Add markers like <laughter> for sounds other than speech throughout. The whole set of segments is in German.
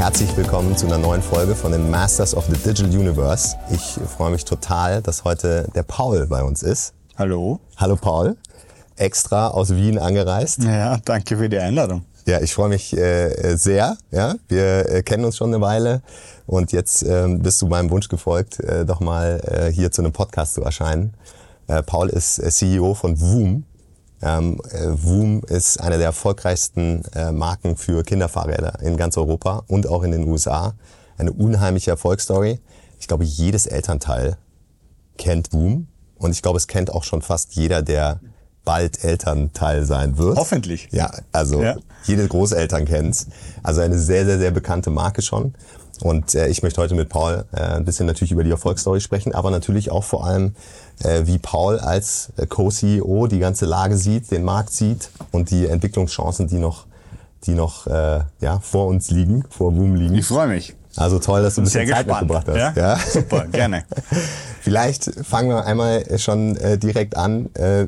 Herzlich willkommen zu einer neuen Folge von den Masters of the Digital Universe. Ich freue mich total, dass heute der Paul bei uns ist. Hallo. Hallo Paul. Extra aus Wien angereist. Ja, danke für die Einladung. Ja, ich freue mich äh, sehr. Ja, wir äh, kennen uns schon eine Weile und jetzt ähm, bist du meinem Wunsch gefolgt, äh, doch mal äh, hier zu einem Podcast zu erscheinen. Äh, Paul ist äh, CEO von Voom. Ähm, äh, Voom ist eine der erfolgreichsten äh, Marken für Kinderfahrräder in ganz Europa und auch in den USA. Eine unheimliche Erfolgsstory. Ich glaube, jedes Elternteil kennt Voom und ich glaube, es kennt auch schon fast jeder, der bald Elternteil sein wird. Hoffentlich. Ja, also Ja. jede Großeltern kennt's. Also eine sehr, sehr, sehr bekannte Marke schon. Und äh, ich möchte heute mit Paul äh, ein bisschen natürlich über die Erfolgsstory sprechen, aber natürlich auch vor allem, äh, wie Paul als äh, Co-CEO die ganze Lage sieht, den Markt sieht und die Entwicklungschancen, die noch, die noch äh, ja, vor uns liegen, vor Boom liegen. Ich freue mich. Also toll, dass du ein bisschen Sehr Zeit mitgebracht hast. Ja? Super, gerne. <laughs> Vielleicht fangen wir einmal schon äh, direkt an. Äh,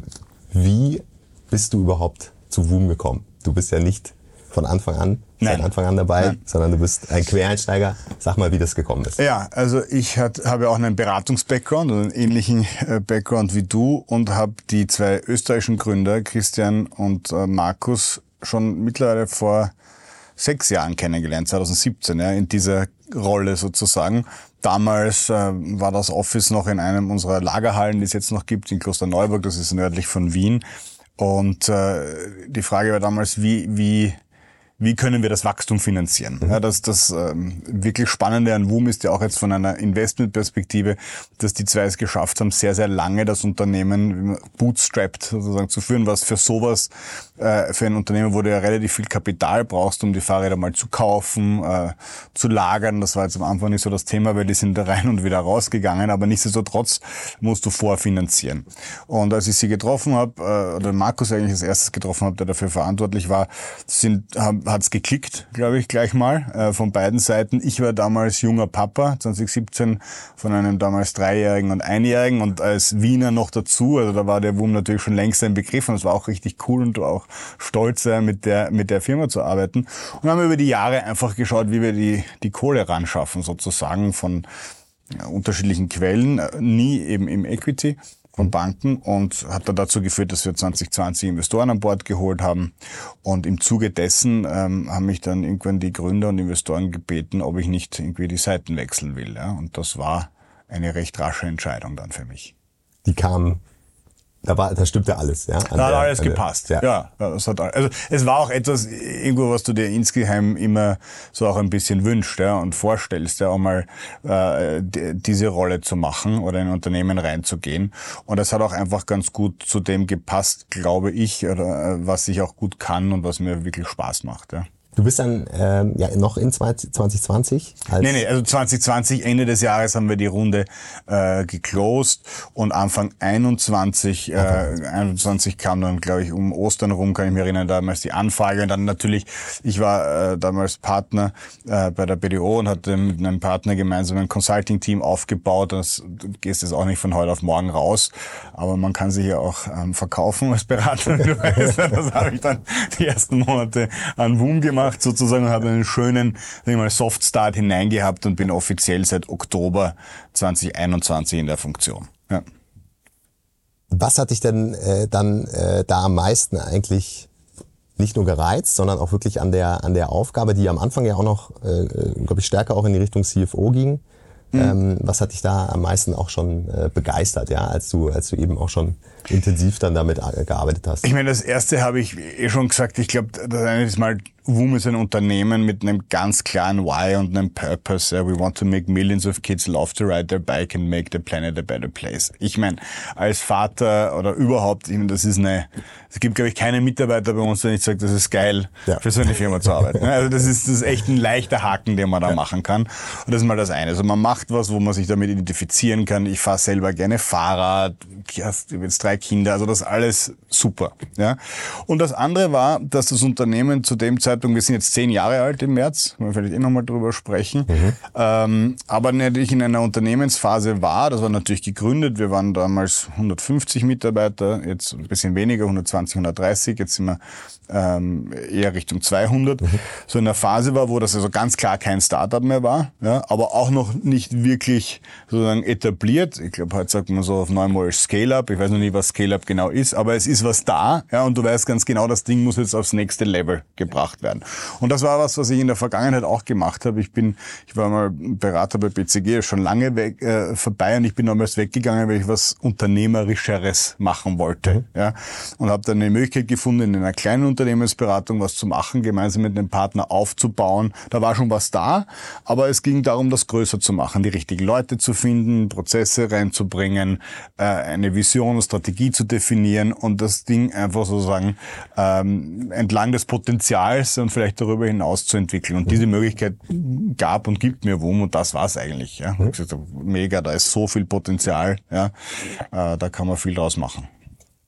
wie bist du überhaupt zu Woom gekommen? Du bist ja nicht von Anfang an, Nein. seit Anfang an dabei, Nein. sondern du bist ein Quereinsteiger. Sag mal, wie das gekommen ist. Ja, also ich hat, habe auch einen Beratungs-Background und einen ähnlichen äh, Background wie du und habe die zwei österreichischen Gründer, Christian und äh, Markus, schon mittlerweile vor sechs Jahren kennengelernt, 2017, ja, in dieser Rolle sozusagen. Damals äh, war das Office noch in einem unserer Lagerhallen, die es jetzt noch gibt, in Klosterneuburg, das ist nördlich von Wien. Und äh, die Frage war damals, wie, wie wie können wir das Wachstum finanzieren? Ja, das das ähm, wirklich Spannende an Woom ist ja auch jetzt von einer Investmentperspektive, dass die zwei es geschafft haben, sehr, sehr lange das Unternehmen bootstrapped sozusagen zu führen, was für sowas, äh, für ein Unternehmen, wo du ja relativ viel Kapital brauchst, um die Fahrräder mal zu kaufen, äh, zu lagern. Das war jetzt am Anfang nicht so das Thema, weil die sind da rein und wieder rausgegangen, aber nichtsdestotrotz musst du vorfinanzieren. Und als ich sie getroffen habe, äh, oder Markus eigentlich als erstes getroffen habe, der dafür verantwortlich war, sind, hat es geklickt, glaube ich, gleich mal äh, von beiden Seiten. Ich war damals junger Papa, 2017, von einem damals Dreijährigen und Einjährigen und als Wiener noch dazu. Also da war der Wum natürlich schon längst ein Begriff und es war auch richtig cool und auch stolz, äh, mit der, mit der Firma zu arbeiten. Und haben über die Jahre einfach geschaut, wie wir die, die Kohle ran schaffen, sozusagen von ja, unterschiedlichen Quellen, äh, nie eben im Equity von Banken und hat dann dazu geführt, dass wir 2020 Investoren an Bord geholt haben. Und im Zuge dessen ähm, haben mich dann irgendwann die Gründer und Investoren gebeten, ob ich nicht irgendwie die Seiten wechseln will. Ja? Und das war eine recht rasche Entscheidung dann für mich. Die kamen, da war, da stimmte alles, ja. Da hat alles an der- gepasst. Ja. Ja, das hat also es war auch etwas irgendwo, was du dir insgeheim immer so auch ein bisschen wünschst ja, und vorstellst, ja, auch mal äh, diese Rolle zu machen oder in ein Unternehmen reinzugehen. Und das hat auch einfach ganz gut zu dem gepasst, glaube ich, oder äh, was ich auch gut kann und was mir wirklich Spaß macht. Ja. Du bist dann ähm, ja noch in 20, 2020 als Nee, nee, also 2020, Ende des Jahres haben wir die Runde äh, geclosed und Anfang 21, äh, 21 kam dann, glaube ich, um Ostern rum, kann ich mich erinnern, damals die Anfrage und dann natürlich, ich war äh, damals Partner äh, bei der BDO und hatte mit einem Partner gemeinsam ein Consulting-Team aufgebaut. Das, gehst jetzt auch nicht von heute auf morgen raus, aber man kann sich ja auch ähm, verkaufen als Berater. <laughs> Weißt, das habe ich dann die ersten Monate an Woom gemacht sozusagen und habe einen schönen sag ich mal, Soft Start hineingehabt und bin offiziell seit Oktober 2021 in der Funktion. Ja. Was hat dich denn äh, dann äh, da am meisten eigentlich nicht nur gereizt, sondern auch wirklich an der an der Aufgabe, die am Anfang ja auch noch, äh, glaube ich, stärker auch in die Richtung CFO ging. Ähm, was hat dich da am meisten auch schon äh, begeistert, ja, als du als du eben auch schon intensiv dann damit gearbeitet hast? Ich meine, das erste habe ich eh schon gesagt. Ich glaube, das eine ist mal, WUM ist ein Unternehmen mit einem ganz klaren Why und einem Purpose. Uh, we want to make millions of kids love to ride their bike and make the planet a better place. Ich meine, als Vater oder überhaupt, ich meine, das ist eine, es gibt, glaube ich, keinen Mitarbeiter bei uns, der nicht sagt, das ist geil, Ja. für so eine Firma zu arbeiten. <laughs> Also das ist, das ist echt ein leichter Haken, den man da machen kann. Und das ist mal das eine. Also man macht was, wo man sich damit identifizieren kann. Ich fahre selber gerne Fahrrad. Ich habe jetzt drei Kinder, also das alles super. Ja. Und das andere war, dass das Unternehmen zu dem Zeitpunkt, wir sind jetzt zehn Jahre alt im März, wollen wir vielleicht eh nochmal drüber sprechen, mhm. ähm, aber natürlich in einer Unternehmensphase war, das war natürlich gegründet, wir waren damals 150 Mitarbeiter, jetzt ein bisschen weniger, 120, 130, jetzt sind wir ähm, eher Richtung 200, mhm. so in der Phase war, wo das also ganz klar kein Startup mehr war, ja, aber auch noch nicht wirklich sozusagen etabliert. Ich glaube, heute sagt man so auf neunmal Scale-Up. Ich weiß noch nicht, was Scale-Up genau ist, aber es ist was da, ja, und du weißt ganz genau, das Ding muss jetzt aufs nächste Level gebracht werden. Und das war was, was ich in der Vergangenheit auch gemacht habe. Ich bin, ich war mal Berater bei BCG, schon lange weg, äh, vorbei und ich bin damals weggegangen, weil ich was Unternehmerischeres machen wollte, mhm. ja, und habe dann eine Möglichkeit gefunden, in einer kleinen Unternehmensberatung was zu machen, gemeinsam mit einem Partner aufzubauen. Da war schon was da, aber es ging darum, das größer zu machen, die richtigen Leute zu finden, Prozesse reinzubringen, äh, eine Vision, Strategie zu definieren und das Ding einfach sozusagen ähm, entlang des Potenzials und vielleicht darüber hinaus zu entwickeln. Und diese Möglichkeit gab und gibt mir WUM und das war's eigentlich. Ja. Ich gesagt, mega, da ist so viel Potenzial, ja, äh, da kann man viel draus machen.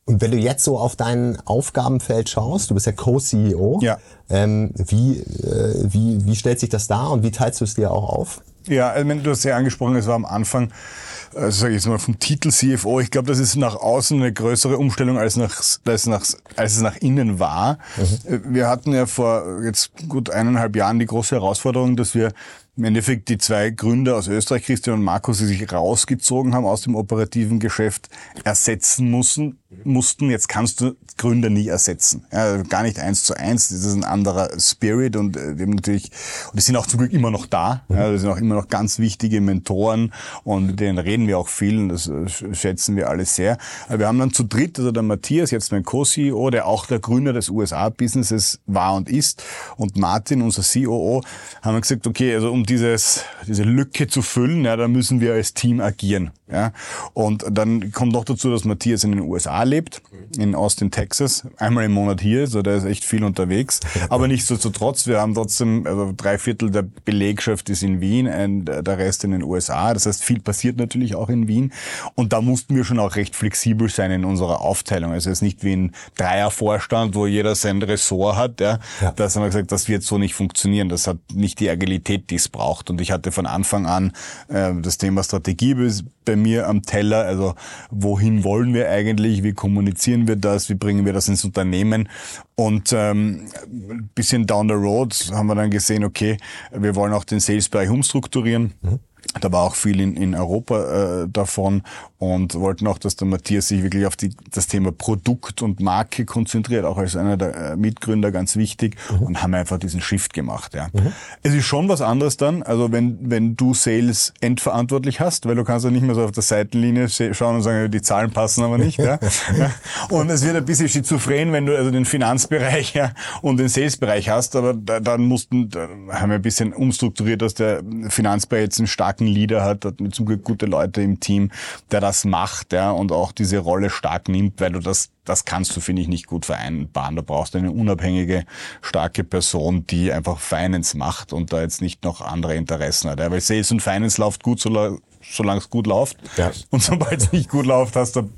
Und wenn du jetzt so auf dein Aufgabenfeld schaust, du bist ja Co-CEO, ja. Ähm, wie, äh, wie, wie stellt sich das dar und wie teilst du es dir auch auf? Ja, also du hast ja angesprochen, es war am Anfang, also sage ich jetzt mal vom Titel CFO, ich glaube, das ist nach außen eine größere Umstellung, als, nach, als, nach, als es nach innen war. Mhm. Wir hatten ja vor jetzt gut eineinhalb Jahren die große Herausforderung, dass wir im Endeffekt die zwei Gründer aus Österreich, Christian und Markus, die sich rausgezogen haben aus dem operativen Geschäft, ersetzen mussten. mussten. Jetzt kannst du Gründer nie ersetzen. Ja, gar nicht eins zu eins. Das ist ein anderer Spirit und äh, die natürlich, und die sind auch zum Glück immer noch da. Ja, das sind auch immer noch ganz wichtige Mentoren und mit denen reden wir auch viel und das äh, schätzen wir alle sehr. Aber wir haben dann zu dritt, also der Matthias, jetzt mein Co-CEO, der auch der Gründer des USA-Businesses war und ist und Martin, unser COO, haben wir gesagt, okay, also um dieses, diese Lücke zu füllen, ja, da müssen wir als Team agieren. Ja. Und dann kommt noch dazu, dass Matthias in den USA lebt, in Austin, Texas, einmal im Monat hier, so der ist echt viel unterwegs. Aber nichtsdestotrotz, wir haben trotzdem, also drei Viertel der Belegschaft ist in Wien, und der Rest in den USA. Das heißt, viel passiert natürlich auch in Wien. Und da mussten wir schon auch recht flexibel sein in unserer Aufteilung. Also es ist nicht wie ein Dreiervorstand, wo jeder sein Ressort hat. Ja. ja. Das haben wir gesagt, das wird so nicht funktionieren. Das hat nicht die Agilität, die es braucht. Und ich hatte von Anfang an äh, das Thema Strategie bei mir am Teller. Also wohin wollen wir eigentlich? Wie kommunizieren wir das? Wie bringen wir das ins Unternehmen? Und ähm, bisschen down the road haben wir dann gesehen, okay, wir wollen auch den Sales-Bereich umstrukturieren. Mhm. Da war auch viel in, in Europa äh, davon und wollten auch, dass der Matthias sich wirklich auf die, das Thema Produkt und Marke konzentriert, auch als einer der äh, Mitgründer ganz wichtig mhm. und haben einfach diesen Shift gemacht. Ja. Mhm. Es ist schon was anderes dann, also wenn, wenn du Sales endverantwortlich hast, weil du kannst ja nicht mehr so auf der Seitenlinie schauen und sagen, die Zahlen passen aber nicht. <laughs> ja. Und es wird ein bisschen schizophren, wenn du also den Finanzbereich ja, und den Salesbereich hast, aber da, dann mussten, da haben wir ein bisschen umstrukturiert, dass der Finanzbereich jetzt einen starken Leader hat, hat mit zum Glück gute Leute im Team, der das das macht ja, und auch diese Rolle stark nimmt, weil du das, das kannst du, finde ich, nicht gut vereinbaren. Da brauchst du eine unabhängige, starke Person, die einfach Finance macht und da jetzt nicht noch andere Interessen hat. Ja. Weil Sales und Finance läuft gut, solange solange es gut läuft. Ja. Und sobald es nicht gut läuft, hast du,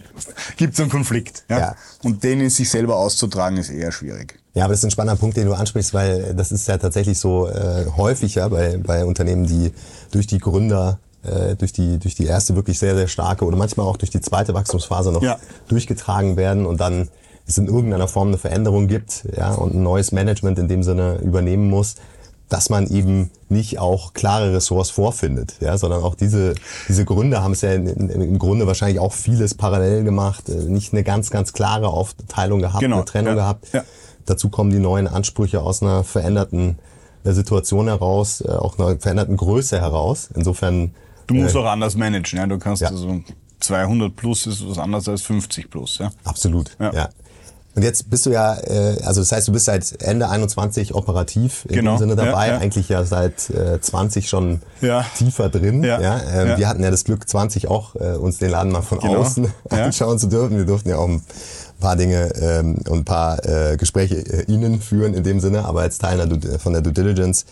gibt es einen Konflikt. Ja? ja? Und den in sich selber auszutragen, ist eher schwierig. Ja, aber das ist ein spannender Punkt, den du ansprichst, weil das ist ja tatsächlich so äh, häufig ja, bei, bei Unternehmen, die durch die Gründer äh, durch, die, durch die erste wirklich sehr, sehr starke oder manchmal auch durch die zweite Wachstumsphase noch ja. durchgetragen werden und dann es in irgendeiner Form eine Veränderung gibt ja, und ein neues Management in dem Sinne übernehmen muss, dass man eben nicht auch klare Ressorts vorfindet, ja, sondern auch diese, diese Gründe haben es ja in, in, im Grunde wahrscheinlich auch vieles parallel gemacht, äh, nicht eine ganz, ganz klare Aufteilung gehabt, genau, eine Trennung ja, gehabt. Ja. Dazu kommen die neuen Ansprüche aus einer veränderten äh, Situation heraus, auch einer veränderten Größe heraus. Insofern Du musst äh, auch anders managen, ja. Du kannst ja. also 200 plus ist was anderes als 50 plus, ja. Absolut, ja. ja. Und jetzt bist du ja, äh, also das heißt, du bist seit Ende 21 operativ in genau. dem Sinne dabei, ja, ja. eigentlich ja seit äh, 20 schon ja. tiefer drin. Ja. Ähm, Wir hatten ja das Glück, 20 auch äh, uns den Laden mal von genau. außen <laughs> anschauen zu dürfen. Wir durften ja auch ein paar Dinge ähm, und ein paar äh, Gespräche äh, Ihnen führen in dem Sinne, aber als Teil von der Due Diligence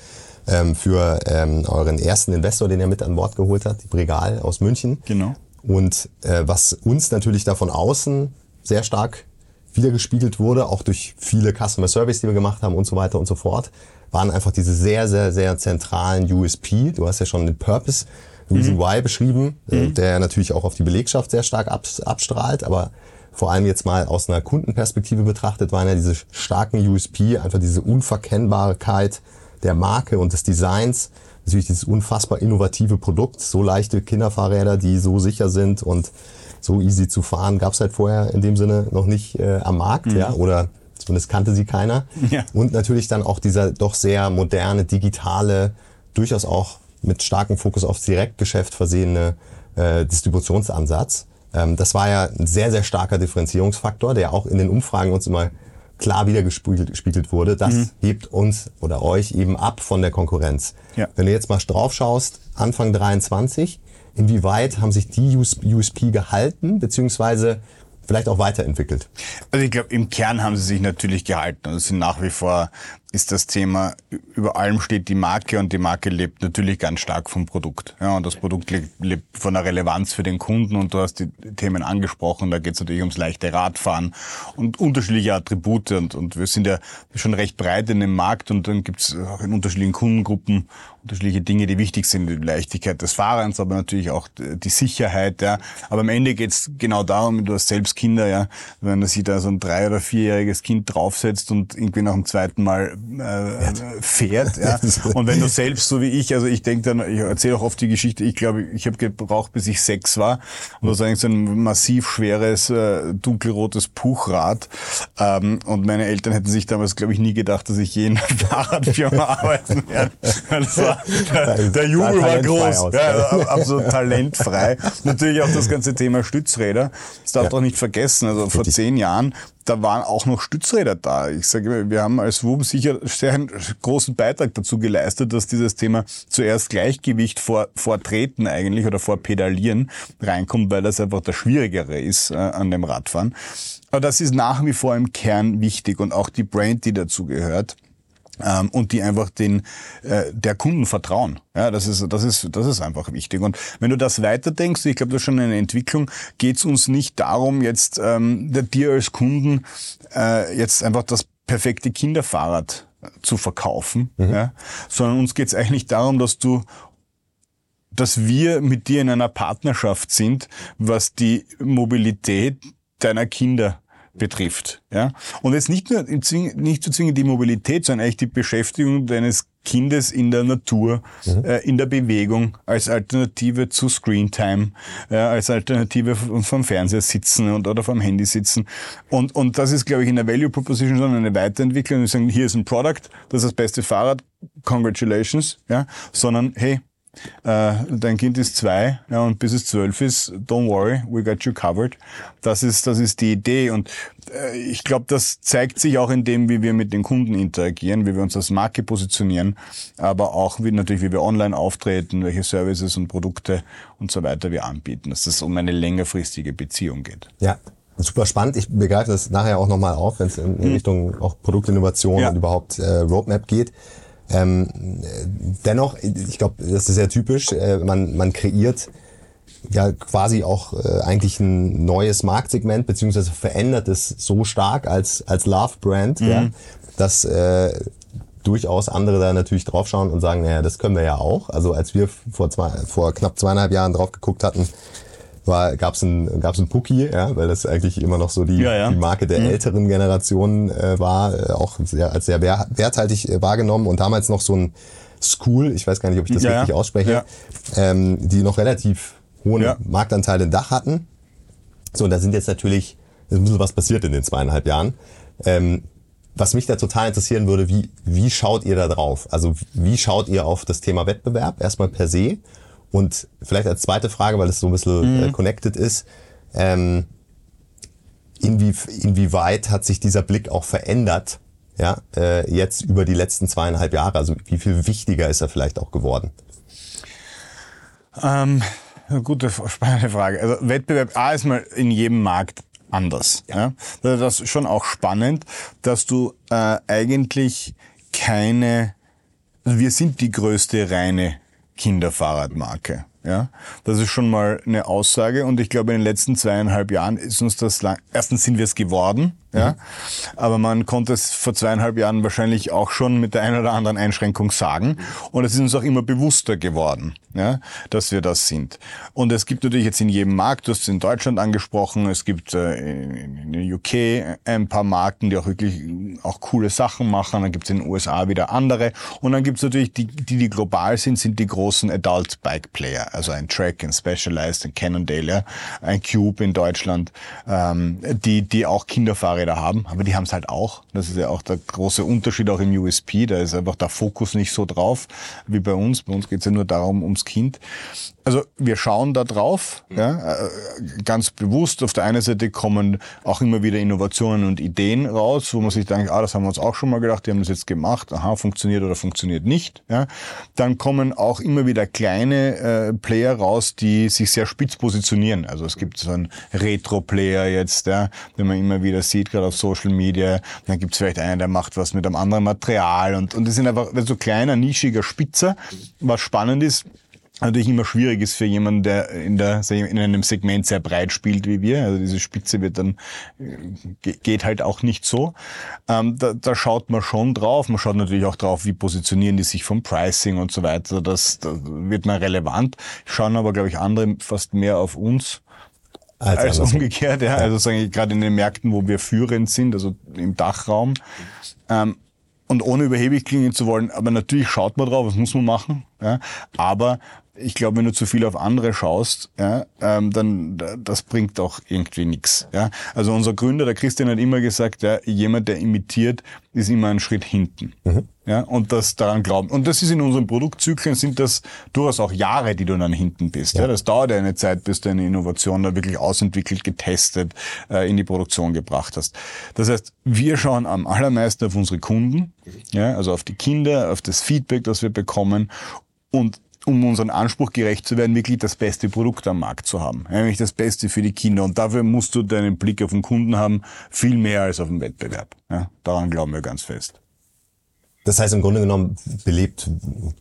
ähm, für ähm, euren ersten Investor, den ihr mit an Bord geholt habt, die Bregal aus München. Genau. Und äh, was uns natürlich da von außen sehr stark wiedergespiegelt wurde, auch durch viele Customer Service, die wir gemacht haben und so weiter und so fort, waren einfach diese sehr, sehr, sehr zentralen USP. Du hast ja schon den Purpose, Reason mhm. Why beschrieben, äh, mhm. der natürlich auch auf die Belegschaft sehr stark abstrahlt, aber vor allem jetzt mal aus einer Kundenperspektive betrachtet, waren ja diese starken USP, einfach diese Unverkennbarkeit der Marke und des Designs, natürlich dieses unfassbar innovative Produkt, so leichte Kinderfahrräder, die so sicher sind und so easy zu fahren, gab es halt vorher in dem Sinne noch nicht äh, am Markt, mhm. ja, oder zumindest kannte sie keiner. Ja. Und natürlich dann auch dieser doch sehr moderne, digitale, durchaus auch mit starkem Fokus aufs Direktgeschäft versehene äh, Distributionsansatz. Ähm, das war ja ein sehr, sehr starker Differenzierungsfaktor, der auch in den Umfragen uns immer klar wiedergespiegelt wurde. Das mhm. hebt uns oder euch eben ab von der Konkurrenz. Ja. Wenn du jetzt mal drauf schaust, Anfang 23, inwieweit haben sich die USP gehalten, beziehungsweise vielleicht auch weiterentwickelt? Also ich glaube, im Kern haben sie sich natürlich gehalten und sind nach wie vor ist das Thema, über allem steht die Marke und die Marke lebt natürlich ganz stark vom Produkt. Ja, und das Produkt lebt von der Relevanz für den Kunden und du hast die Themen angesprochen, da geht es natürlich ums leichte Radfahren und unterschiedliche Attribute und, und wir sind ja schon recht breit in dem Markt und dann gibt es auch in unterschiedlichen Kundengruppen unterschiedliche Dinge, die wichtig sind, die Leichtigkeit des Fahrens, aber natürlich auch die Sicherheit. Ja. Aber am Ende geht es genau darum, du hast selbst Kinder, ja, wenn sich da so ein drei- oder vierjähriges Kind draufsetzt und irgendwie nach dem zweiten Mal äh, fährt. Ja. <laughs> Und wenn du selbst, so wie ich, also ich denke dann, ich erzähle auch oft die Geschichte, ich glaube, ich habe gebraucht, bis ich sechs war. Und das ist eigentlich so ein massiv schweres, äh, dunkelrotes Puchrad. Ähm, und meine Eltern hätten sich damals, glaube ich, nie gedacht, dass ich je in einer Fahrradfirma <laughs> arbeiten werde. Das war, der, der Jubel war groß. Ja, absolut talentfrei. Natürlich auch das ganze Thema Stützräder. Das darf ja. doch nicht vergessen. Also vor zehn Jahren da waren auch noch Stützräder da. Ich sage, wir haben als WUM sicher sehr einen großen Beitrag dazu geleistet, dass dieses Thema zuerst Gleichgewicht vor, vor Treten eigentlich oder vor Pedalieren reinkommt, weil das einfach das Schwierigere ist äh, an dem Radfahren. Aber das ist nach wie vor im Kern wichtig und auch die Brand, die dazu gehört ähm, und die einfach den äh, der Kunden vertrauen. Ja, das ist das ist das ist einfach wichtig. Und wenn du das weiterdenkst, ich glaube, das ist schon eine Entwicklung, geht es uns nicht darum, jetzt ähm, dir als Kunden äh, jetzt einfach das perfekte Kinderfahrrad zu verkaufen, mhm. ja, sondern uns geht es eigentlich darum, dass du dass wir mit dir in einer Partnerschaft sind, was die Mobilität deiner Kinder betrifft. Ja? Und jetzt nicht nur nicht zu zwingen die Mobilität, sondern eigentlich die Beschäftigung deines Kindes in der Natur, mhm. äh, in der Bewegung, als Alternative zu Screentime, äh, als Alternative vom Fernseher sitzen und, oder vom Handy sitzen. Und, und das ist, glaube ich, in der Value Proposition schon eine Weiterentwicklung. Wir sagen, hier ist ein Product, das ist das beste Fahrrad, congratulations, ja, sondern hey, äh, dein Kind ist zwei ja, und bis es zwölf ist, don't worry, we got you covered. Das ist, das ist die Idee und äh, ich glaube, das zeigt sich auch in dem, wie wir mit den Kunden interagieren, wie wir uns als Marke positionieren, aber auch wie natürlich, wie wir online auftreten, welche Services und Produkte und so weiter wir anbieten, dass es um eine längerfristige Beziehung geht. Ja, super spannend. Ich begreife das nachher auch nochmal auf, wenn es in, in, hm. Richtung auch Produktinnovation ja. und überhaupt äh, Roadmap geht. Ähm, dennoch, ich glaube, das ist sehr typisch. Äh, man, man kreiert ja quasi auch äh, eigentlich ein neues Marktsegment, beziehungsweise verändert es so stark als, als Love-Brand, mhm. ja, dass äh, durchaus andere da natürlich draufschauen und sagen, naja, das können wir ja auch. Also als wir vor, zwei, vor knapp zweieinhalb Jahren drauf geguckt hatten, war gab's ein gab's ein Pookie, ja, weil das eigentlich immer noch so die, ja, ja. die Marke der mhm. älteren Generationen äh, war, äh, auch sehr, als sehr wert, werthaltig äh, wahrgenommen und damals noch so ein School, ich weiß gar nicht, ob ich das ja, richtig ausspreche, ähm, die noch relativ hohen Marktanteil in Dach hatten. So, und da sind jetzt natürlich ist ein bisschen was passiert in den zweieinhalb Jahren. Ähm, was mich da total interessieren würde, wie, wie schaut ihr da drauf? Also wie schaut ihr auf das Thema Wettbewerb erstmal per se und vielleicht als zweite Frage, weil es so ein bisschen mhm. äh, connected ist, ähm, inwie, inwieweit hat sich dieser Blick auch verändert, ja, äh, jetzt über die letzten zweieinhalb Jahre? Also wie viel wichtiger ist er vielleicht auch geworden? Ähm, gute, spannende Frage. Also Wettbewerb A ist mal in jedem Markt anders. Ja. ja? Das ist schon auch spannend, dass du äh, eigentlich keine, also wir sind die größte reine Kinderfahrradmarke. Ja, das ist schon mal eine Aussage und ich glaube, in den letzten zweieinhalb Jahren ist uns das lang, erstens sind wir es geworden, ja, mhm. aber man konnte es vor zweieinhalb Jahren wahrscheinlich auch schon mit der einen oder anderen Einschränkung sagen. Und es ist uns auch immer bewusster geworden, ja, dass wir das sind. Und es gibt natürlich jetzt in jedem Markt, du hast es in Deutschland angesprochen, es gibt äh, in, in UK ein paar Marken, die auch wirklich auch coole Sachen machen, dann gibt es in den USA wieder andere. Und dann gibt es natürlich die, die, die global sind, sind die großen Adult Bike Player. Also ein Track, ein Specialized, ein Cannondale, ein Cube in Deutschland, ähm, die, die auch Kinderfahrräder haben, aber die haben es halt auch. Das ist ja auch der große Unterschied auch im USP, da ist einfach der Fokus nicht so drauf wie bei uns. Bei uns geht es ja nur darum, ums Kind. Also wir schauen da drauf, mhm. ja, äh, ganz bewusst. Auf der einen Seite kommen auch immer wieder Innovationen und Ideen raus, wo man sich denkt, ah, das haben wir uns auch schon mal gedacht, die haben das jetzt gemacht, aha, funktioniert oder funktioniert nicht. Ja. Dann kommen auch immer wieder kleine äh, Player raus, die sich sehr spitz positionieren. Also es gibt so einen Retro-Player jetzt, ja, den man immer wieder sieht, gerade auf Social Media. Dann gibt es vielleicht einen, der macht was mit einem anderen Material und, und das sind einfach so kleiner, nischiger Spitzer. Was spannend ist, natürlich immer schwierig ist für jemanden, der in, der, in einem Segment sehr breit spielt wie wir. Also diese Spitze wird dann, äh, geht halt auch nicht so. Ähm, da, da schaut man schon drauf. Man schaut natürlich auch drauf, wie positionieren die sich vom Pricing und so weiter. Das, das wird mal relevant. Schauen aber, glaube ich, andere fast mehr auf uns. Als, als umgekehrt, ja. Also sagen ich, gerade in den Märkten, wo wir führend sind, also im Dachraum. Ähm, und ohne überheblich klingen zu wollen, aber natürlich schaut man drauf, was muss man machen. Ja? Aber ich glaube, wenn du zu viel auf andere schaust, ja, ähm, dann das bringt auch irgendwie nichts. Ja. Also unser Gründer, der Christian, hat immer gesagt, ja, jemand, der imitiert, ist immer einen Schritt hinten. Mhm. Ja, und das daran glauben. Und das ist in unseren Produktzyklen sind das durchaus auch Jahre, die du dann hinten bist. Ja. ja. Das dauert eine Zeit, bis du eine Innovation da wirklich ausentwickelt, getestet, äh, in die Produktion gebracht hast. Das heißt, wir schauen am allermeisten auf unsere Kunden, ja, also auf die Kinder, auf das Feedback, das wir bekommen und um unseren Anspruch gerecht zu werden, wirklich das beste Produkt am Markt zu haben. Nämlich das Beste für die Kinder. Und dafür musst du deinen Blick auf den Kunden haben, viel mehr als auf den Wettbewerb. Ja, daran glauben wir ganz fest. Das heißt im Grunde genommen belebt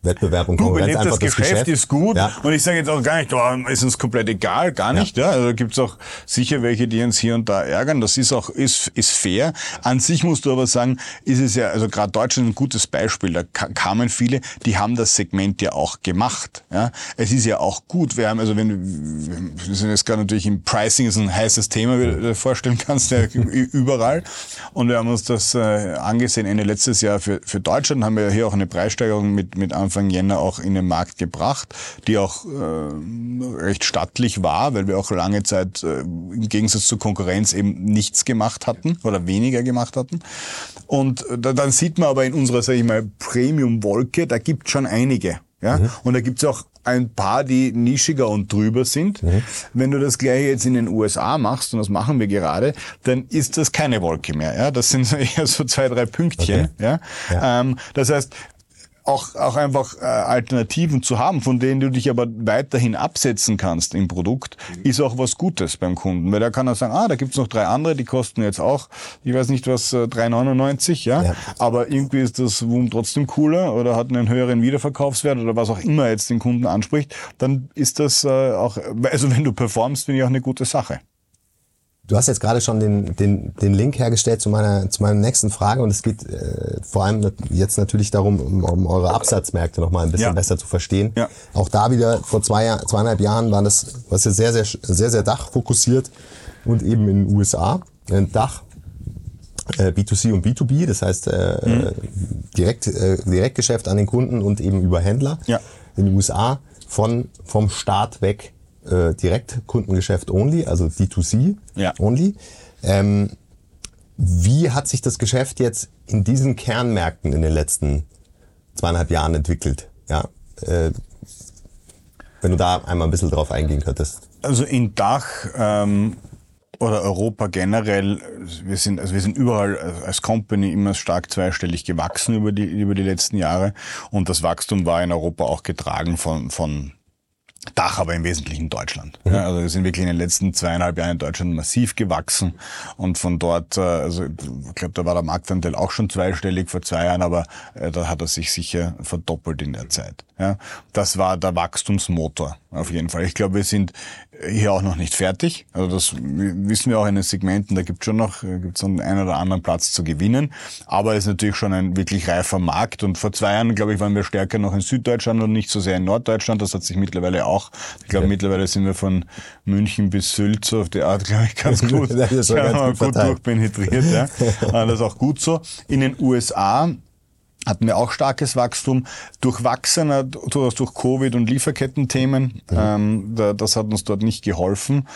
Wettbewerb und Konkurrenz einfach das, das Geschäft, Geschäft ist gut ja. und ich sage jetzt auch gar nicht, oh, ist uns komplett egal, gar nicht. Ja. ja. Also gibt es auch sicher welche, die uns hier und da ärgern. Das ist auch ist ist fair. An sich musst du aber sagen, ist es ja also gerade Deutschland ein gutes Beispiel. Da kamen viele, die haben das Segment ja auch gemacht. Ja, es ist ja auch gut. Wir haben also wenn wir sind jetzt gerade natürlich im Pricing ist ein heißes Thema, wie du dir vorstellen kannst, ja, <laughs> überall. Und wir haben uns das äh, angesehen Ende letztes Jahr für für Deutschland Deutschland haben wir hier auch eine Preissteigerung mit, mit Anfang Jänner auch in den Markt gebracht, die auch äh, recht stattlich war, weil wir auch lange Zeit äh, im Gegensatz zur Konkurrenz eben nichts gemacht hatten oder weniger gemacht hatten. Und äh, da, dann sieht man aber in unserer, sag ich mal, Premium-Wolke, da gibt schon einige. Ja? Mhm. Und da gibt's auch ein paar, die nischiger und drüber sind. Mhm. Wenn du das gleiche jetzt in den USA machst, und das machen wir gerade, dann ist das keine Wolke mehr. Ja? Das sind <laughs> eher so zwei, drei Pünktchen. Okay. Ja? ja. Ähm, das heißt, auch, auch einfach äh, Alternativen zu haben, von denen du dich aber weiterhin absetzen kannst im Produkt, ist auch was Gutes beim Kunden. Weil da kann er sagen, ah, da gibt's noch drei andere, die kosten jetzt auch, ich weiß nicht was, 3,99, äh, ja? ja. Aber irgendwie ist das Woom trotzdem cooler oder hat einen höheren Wiederverkaufswert oder was auch immer jetzt den Kunden anspricht, dann ist das äh, auch, also wenn du performst, finde ich auch eine gute Sache. Du hast jetzt gerade schon den, den, den Link hergestellt zu meiner, zu meiner nächsten Frage und es geht äh, vor allem jetzt natürlich darum, um, um eure Absatzmärkte noch mal ein bisschen ja. besser zu verstehen. Ja. Auch da wieder vor zwei, zweieinhalb Jahren war das, was ja sehr, sehr, sehr, sehr dachfokussiert und eben in den USA. Ein Dach äh, B2C und B2B, das heißt äh, mhm. direkt, äh, Direktgeschäft an den Kunden und eben über Händler. Ja. In den USA von, vom Start weg äh, Direktkundengeschäft only, also D2C ja. only. Ähm, wie hat sich das Geschäft jetzt in diesen Kernmärkten in den letzten zweieinhalb Jahren entwickelt? Ja, äh, wenn du da einmal ein bisschen drauf eingehen könntest. Also in Dach ähm, oder Europa generell, wir sind, also wir sind überall als Company immer stark zweistellig gewachsen über die, über die letzten Jahre und das Wachstum war in Europa auch getragen von, von Dach aber im Wesentlichen Deutschland. Mhm. Ja, also wir sind wirklich in den letzten zweieinhalb Jahren in Deutschland massiv gewachsen und von dort, äh, also ich glaube, da war der Marktanteil auch schon zweistellig vor zwei Jahren, aber äh, da hat er sich sicher verdoppelt in der Zeit. Ja, das war der Wachstumsmotor auf jeden Fall. Ich glaube, wir sind hier auch noch nicht fertig. Also das wissen wir auch in den Segmenten, da gibt es schon noch gibt's einen oder anderen Platz zu gewinnen. Aber es ist natürlich schon ein wirklich reifer Markt. Und vor zwei Jahren, glaube ich, waren wir stärker noch in Süddeutschland und nicht so sehr in Norddeutschland. Das hat sich mittlerweile auch, ich glaube, ja. mittlerweile sind wir von München bis Sylt so auf die Art, glaube ich, ganz gut, ja, ganz gut, gut durchpenetriert. Ja. <laughs> Das ist auch gut so. In den USA hatten wir auch starkes Wachstum, durchwachsener durchaus durch Covid und Lieferkettenthemen. Mhm. Ähm, das hat uns dort nicht geholfen.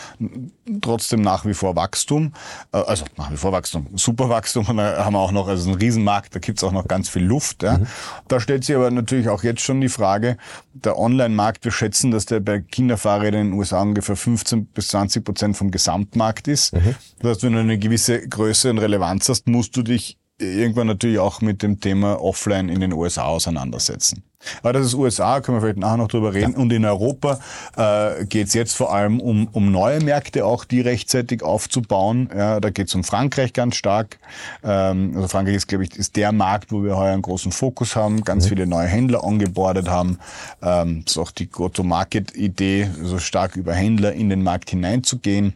Trotzdem nach wie vor Wachstum, äh, also nach wie vor Wachstum, super Wachstum. Und da haben wir auch noch, also ein Riesenmarkt, da gibt's auch noch ganz viel Luft. Ja. Mhm. Da stellt sich aber natürlich auch jetzt schon die Frage, der Online-Markt, wir schätzen, dass der bei Kinderfahrrädern in den USA ungefähr 15 bis 20 Prozent vom Gesamtmarkt ist. Mhm. Das heißt, wenn du eine gewisse Größe und Relevanz hast, musst du dich irgendwann natürlich auch mit dem Thema Offline in den USA auseinandersetzen. Aber das ist USA, können wir vielleicht nachher noch drüber reden. Ja. Und in Europa äh, geht es jetzt vor allem um, um neue Märkte auch, die rechtzeitig aufzubauen. Ja, da geht es um Frankreich ganz stark. Ähm, also Frankreich ist, glaube ich, ist der Markt, wo wir heuer einen großen Fokus haben, ganz mhm. viele neue Händler angebordet haben. Ähm, das ist auch die Go-to-Market-Idee, so stark über Händler in den Markt hineinzugehen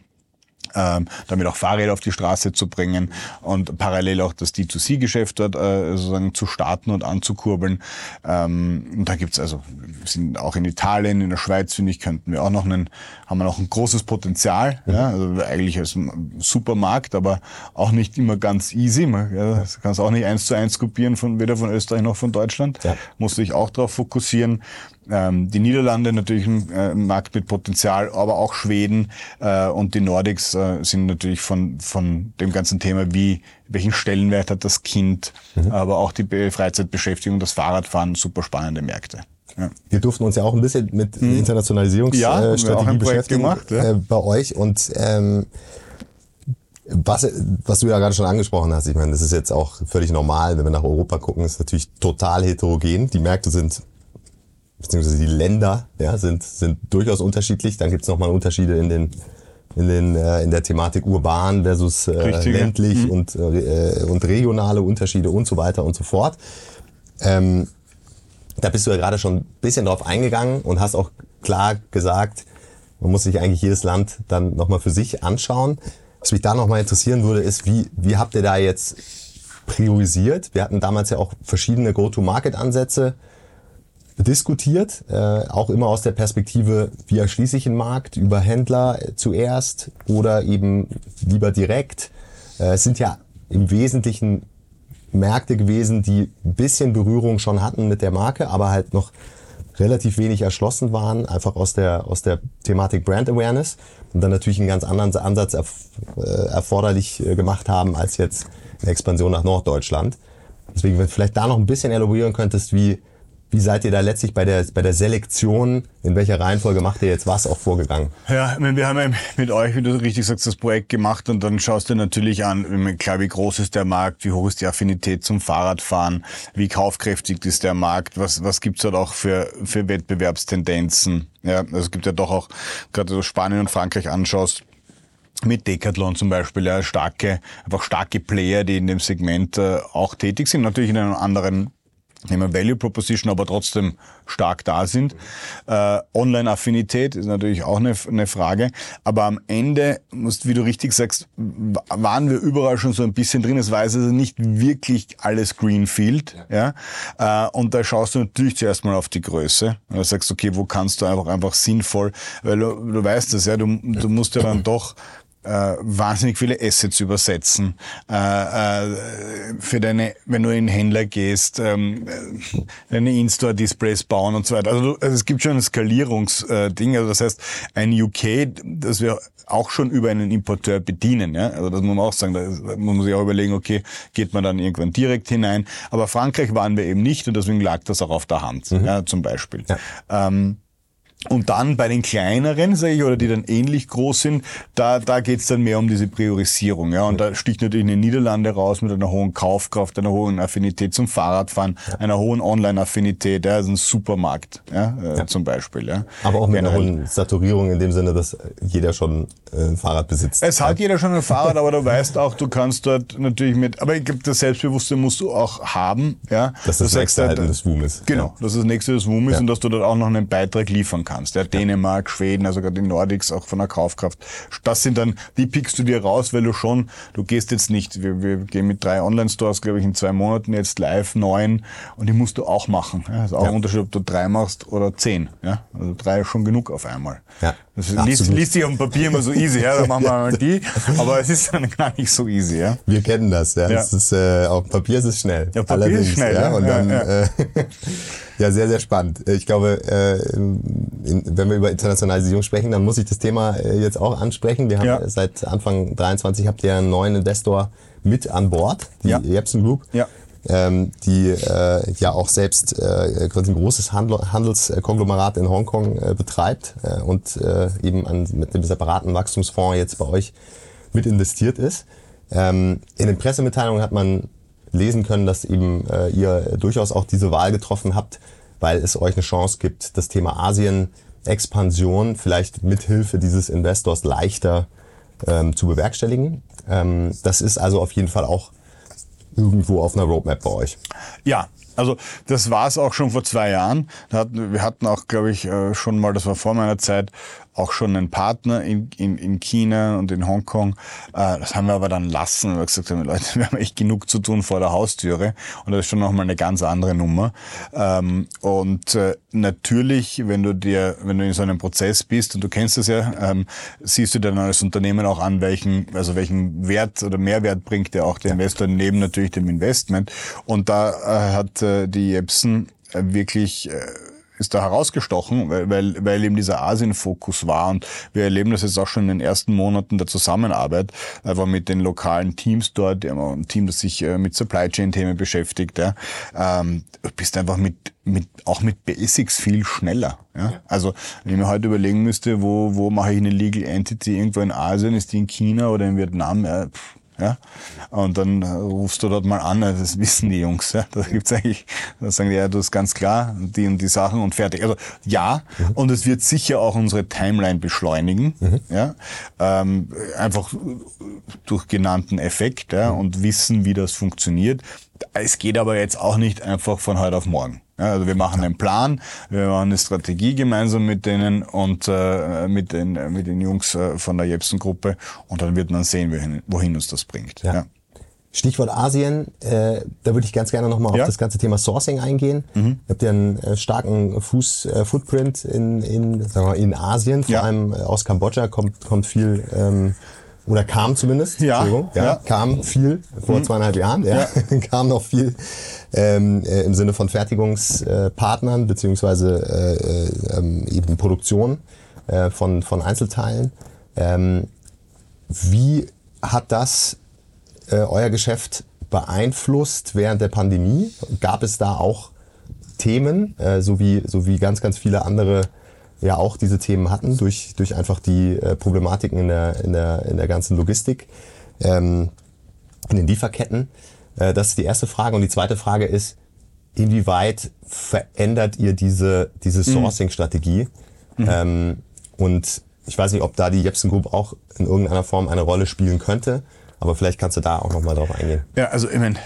ähm, damit auch Fahrräder auf die Straße zu bringen und parallel auch das D2C-Geschäft dort äh, sozusagen zu starten und anzukurbeln. Ähm, und da gibt's also, sind auch in Italien, in der Schweiz, finde ich, könnten wir auch noch einen, haben wir noch ein großes Potenzial. Mhm. Ja, also eigentlich als Supermarkt, aber auch nicht immer ganz easy. Man ja, kann es auch nicht eins zu eins kopieren, von, weder von Österreich noch von Deutschland. Ja. Muss sich auch darauf fokussieren. Ähm, die Niederlande natürlich ein äh, Markt mit Potenzial, aber auch Schweden äh, und die Nordics äh, sind natürlich von, von dem ganzen Thema, wie welchen Stellenwert hat das Kind, mhm. aber auch die Freizeitbeschäftigung, das Fahrradfahren, super spannende Märkte. Ja. Wir durften uns ja auch ein bisschen mit mhm. Internationalisierungsstrategie ja, beschäftigen gemacht, ja. äh, bei euch und ähm, was, was du ja gerade schon angesprochen hast, ich meine, das ist jetzt auch völlig normal, wenn wir nach Europa gucken, ist natürlich total heterogen. Die Märkte sind beziehungsweise die Länder ja, sind, sind durchaus unterschiedlich. Dann gibt es nochmal Unterschiede in den in, den, äh, in der Thematik urban versus äh, ländlich mhm. und, äh, und regionale Unterschiede und so weiter und so fort. Ähm, da bist du ja gerade schon ein bisschen drauf eingegangen und hast auch klar gesagt, man muss sich eigentlich jedes Land dann nochmal für sich anschauen. Was mich da nochmal interessieren würde, ist, wie, wie habt ihr da jetzt priorisiert? Wir hatten damals ja auch verschiedene Go-to-Market-Ansätze diskutiert, äh, auch immer aus der Perspektive, wie erschließe ich einen Markt über Händler zuerst oder eben lieber direkt. Äh, es sind ja im Wesentlichen Märkte gewesen, die ein bisschen Berührung schon hatten mit der Marke, aber halt noch relativ wenig erschlossen waren, einfach aus der, aus der Thematik Brand Awareness und dann natürlich einen ganz anderen Ansatz erf äh, erforderlich äh, gemacht haben als jetzt eine Expansion nach Norddeutschland. Deswegen, wenn du vielleicht da noch ein bisschen elaborieren könntest, wie, wie seid ihr da letztlich bei der, bei der Selektion, in welcher Reihenfolge macht ihr jetzt was auch vorgegangen? Ja, wir haben mit euch, wie du richtig sagst, das Projekt gemacht und dann schaust du natürlich an, klar, wie groß ist der Markt, wie hoch ist die Affinität zum Fahrradfahren, wie kaufkräftig ist der Markt, was, was gibt's dort auch für, für Wettbewerbstendenzen. Ja, also es gibt ja doch auch, gerade so Spanien und Frankreich anschaust, mit Decathlon zum Beispiel, ja, starke, einfach starke Player, die in dem Segment äh, auch tätig sind, natürlich in einem anderen nehmen Value Proposition, aber trotzdem stark da sind. Äh, Online-Affinität ist natürlich auch eine, eine Frage. Aber am Ende, musst, wie du richtig sagst, waren wir überall schon so ein bisschen drin. Es war also nicht wirklich alles Greenfield. Ja? Äh, und da schaust du natürlich zuerst mal auf die Größe. Und da sagst, okay, wo kannst du einfach, einfach sinnvoll, weil du, du weißt das, ja, du, du musst ja dann doch äh, wahnsinnig viele Assets übersetzen. Äh, äh, für deine, wenn du in den Händler gehst, ähm, deine In-Store-Displays bauen und so weiter. Also, also es gibt schon ein Skalierungsding. also das heißt, ein UK, das wir auch schon über einen Importeur bedienen. Ja? Also das muss man auch sagen. Da muss man sich auch überlegen, okay, geht man dann irgendwann direkt hinein. Aber Frankreich waren wir eben nicht und deswegen lag das auch auf der Hand, mhm. ja, zum Beispiel. Ja. Ähm, Und dann bei den kleineren, sage ich, oder die dann ähnlich groß sind, da, da geht's dann mehr um diese Priorisierung. Ja? Und da sticht natürlich eine Niederlande raus mit einer hohen Kaufkraft, einer hohen Affinität zum Fahrradfahren, ja. einer hohen Online-Affinität, ja? also ein Supermarkt ja? Äh, ja. zum Beispiel. Ja? Aber auch mit einer hohen Saturierung in dem Sinne, dass jeder schon äh, ein Fahrrad besitzt. Es hat jeder schon ein <laughs> Fahrrad, aber du weißt auch, du kannst dort natürlich mit, aber ich glaube, das Selbstbewusstsein musst du auch haben. Ja? Dass das, das nächste halt das WUM ist. Genau, dass das nächste das WUM ist und dass du dort auch noch einen Beitrag liefern kannst kannst. Ja, Dänemark, Schweden, also gerade die Nordics auch von der Kaufkraft. Das sind dann, die pickst du dir raus, weil du schon, du gehst jetzt nicht, wir, wir gehen mit drei Online-Stores, glaube ich, in zwei Monaten jetzt live, neun und die musst du auch machen. Ja, ist auch ja. ein Unterschied, ob du drei machst oder zehn. Ja, also drei ist schon genug auf einmal. Ja. Das liest, liest sich auf dem Papier immer so easy, ja, dann machen wir mal die, <laughs> aber es ist dann gar nicht so easy, ja. Wir kennen das, ja. ja. Es ist, äh, auf dem Papier ist es schnell. Ja, Papier Allerdings, ist schnell, ja. Und dann, ja. Äh, ja, sehr, sehr spannend. Ich glaube, äh, wenn wir über Internationalisierung sprechen, dann muss ich das Thema äh, jetzt auch ansprechen. Wir haben ja. seit Anfang 23 habt ihr einen neuen Investor mit an Bord, die ja. Jepsen Group. Ja. Ähm, die äh, ja auch selbst äh, ein großes Handel Handelskonglomerat in Hongkong äh, betreibt äh, und äh, eben an, mit dem separaten Wachstumsfonds jetzt bei euch mit investiert ist. Ähm, in den Pressemitteilungen hat man lesen können, dass eben äh, ihr durchaus auch diese Wahl getroffen habt, weil es euch eine Chance gibt, das Thema Asien Expansion vielleicht mithilfe dieses Investors leichter ähm, zu bewerkstelligen. Ähm, das ist also auf jeden Fall auch irgendwo auf einer Roadmap bei euch. Ja, also das war es auch schon vor zwei Jahren. Wir hatten auch, glaube ich, äh, schon mal, das war vor meiner Zeit, auch schon einen Partner in, in, in China und in Hongkong. Äh, das haben wir aber dann lassen, weil wir gesagt haben, Leute, wir haben echt genug zu tun vor der Haustüre. Und das ist schon nochmal eine ganz andere Nummer. Ähm, und äh, natürlich, wenn du dir, wenn du in so einem Prozess bist, und du kennst das ja, ähm, siehst du dann als Unternehmen auch an, welchen, also welchen Wert oder Mehrwert bringt der auch der Investor neben natürlich dem Investment. Und da äh, hat äh, die Jepsen wirklich äh, ist da herausgestochen, weil, weil, weil eben dieser Asien-Fokus war. Und wir erleben das jetzt auch schon in den ersten Monaten der Zusammenarbeit, einfach mit den lokalen Teams dort, ein Team, das sich äh, mit Supply Chain-Themen beschäftigt. Ja. Ähm, du bist einfach mit, mit, auch mit Basics viel schneller. Ja. Also, wenn ich mir heute überlegen müsste, wo, wo mache ich eine Legal Entity irgendwo in Asien, ist die in China oder in Vietnam? Ja, pff ja? Und dann rufst du dort mal an, das wissen die Jungs. Ja? Da gibt's eigentlich, da sagen die, ja, du hast ganz klar die und die Sachen und fertig. Also ja, mhm. und es wird sicher auch unsere Timeline beschleunigen. Mhm. Ja? Ähm, einfach durch genannten Effekt ja? Mhm. und wissen, wie das funktioniert. Es geht aber jetzt auch nicht einfach von heute auf morgen. Ja, also wir machen einen Plan, wir machen eine Strategie gemeinsam mit denen und äh, mit, den, mit den Jungs äh, von der Jepsen-Gruppe und dann wird man sehen, wohin, wohin uns das bringt. Ja. ja. Stichwort Asien, äh, da würde ich ganz gerne nochmal ja. auf das ganze Thema Sourcing eingehen. Mhm. Ihr habt ja einen äh, starken Fuß, äh, Footprint in, in, sagen wir mal, in Asien, vor ja. allem äh, aus Kambodscha kommt, kommt viel ähm, oder kam zumindest, ja, Entschuldigung, ja, ja. kam viel vor mhm. zweieinhalb Jahren, ja, ja. <laughs> kam noch viel ähm, äh, im Sinne von Fertigungspartnern beziehungsweise äh, äh, ähm, eben Produktion äh, von, von Einzelteilen. Ähm, wie hat das äh, euer Geschäft beeinflusst während der Pandemie? Gab es da auch Themen, äh, so, wie, so wie ganz, ganz viele andere ja auch diese Themen hatten, durch, durch einfach die äh, Problematiken in der, in, der, in der ganzen Logistik, ähm, in den Lieferketten. Äh, das ist die erste Frage. Und die zweite Frage ist, inwieweit verändert ihr diese, diese mhm. Sourcing-Strategie? Mhm. Ähm, und ich weiß nicht, ob da die Jepsen Group auch in irgendeiner Form eine Rolle spielen könnte, aber vielleicht kannst du da auch nochmal drauf eingehen. Ja, also ich meine,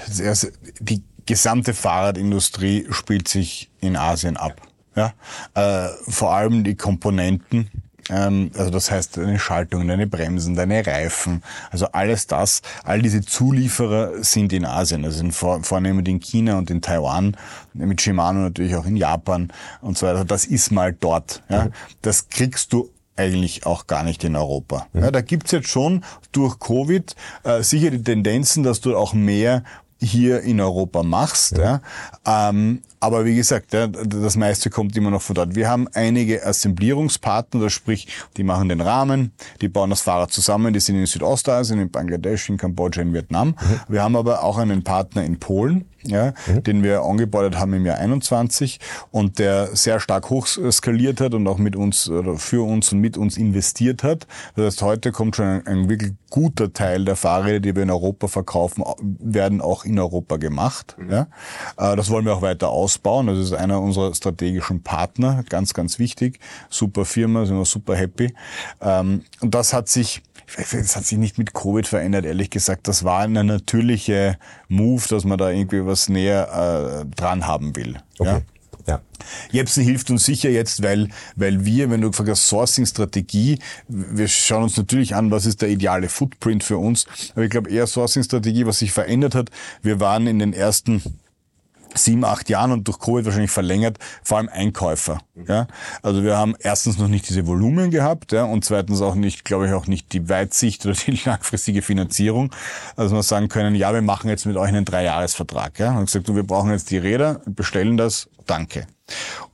die gesamte Fahrradindustrie spielt sich in Asien ab. Ja? Äh, vor allem die Komponenten, ähm, also das heißt deine Schaltung, deine Bremsen, deine Reifen, also alles das, all diese Zulieferer sind in Asien, also sind vor, vornehmlich in China und in Taiwan, mit Shimano natürlich auch in Japan und so weiter. Das ist mal dort. Ja? Mhm. Das kriegst du eigentlich auch gar nicht in Europa. Mhm. Ja, da gibt's jetzt schon durch Covid äh, sicher die Tendenzen, dass du auch mehr hier in Europa machst. Ja. ja. Ähm, aber wie gesagt, ja, das meiste kommt immer noch von dort. Wir haben einige Assemblierungspartner, das sprich, die machen den Rahmen, die bauen das Fahrrad zusammen, die sind in Südostasien, in Bangladesch, in Kambodscha, in Vietnam. Mhm. Wir haben aber auch einen Partner in Polen, ja, mhm. den wir angebaut haben im Jahr 21 und der sehr stark hochskaliert hat und auch mit uns oder für uns und mit uns investiert hat. Das heißt, heute kommt schon ein, ein wirklich guter Teil der Fahrräder, die wir in Europa verkaufen, werden auch in Europa gemacht. Mhm. Ja. Äh, das wollen wir auch weiter ausbauen. Das ist einer unserer strategischen Partner, ganz, ganz wichtig. Super Firma, sind wir super happy. Ähm, und das hat sich das hat sich nicht mit Covid verändert, ehrlich gesagt. Das war eine natürliche Move, dass man da irgendwie was näher äh, dran haben will. Okay. Ja? Ja. Jepsen hilft uns sicher jetzt, weil, weil wir, wenn du gefragt hast, Sourcing-Strategie, wir schauen uns natürlich an, was ist der ideale Footprint für uns. Aber ich glaube eher Sourcing-Strategie, was sich verändert hat. Wir waren in den ersten sieben, acht Jahren und durch Covid wahrscheinlich verlängert, vor allem Einkäufer. Ja? Also wir haben erstens noch nicht diese Volumen gehabt ja, und zweitens auch nicht, glaube ich, auch nicht die Weitsicht oder die <laughs> langfristige Finanzierung, also wir sagen können, ja, wir machen jetzt mit euch einen Dreijahresvertrag. Ja? Und gesagt, du, wir brauchen jetzt die Räder, bestellen das, danke.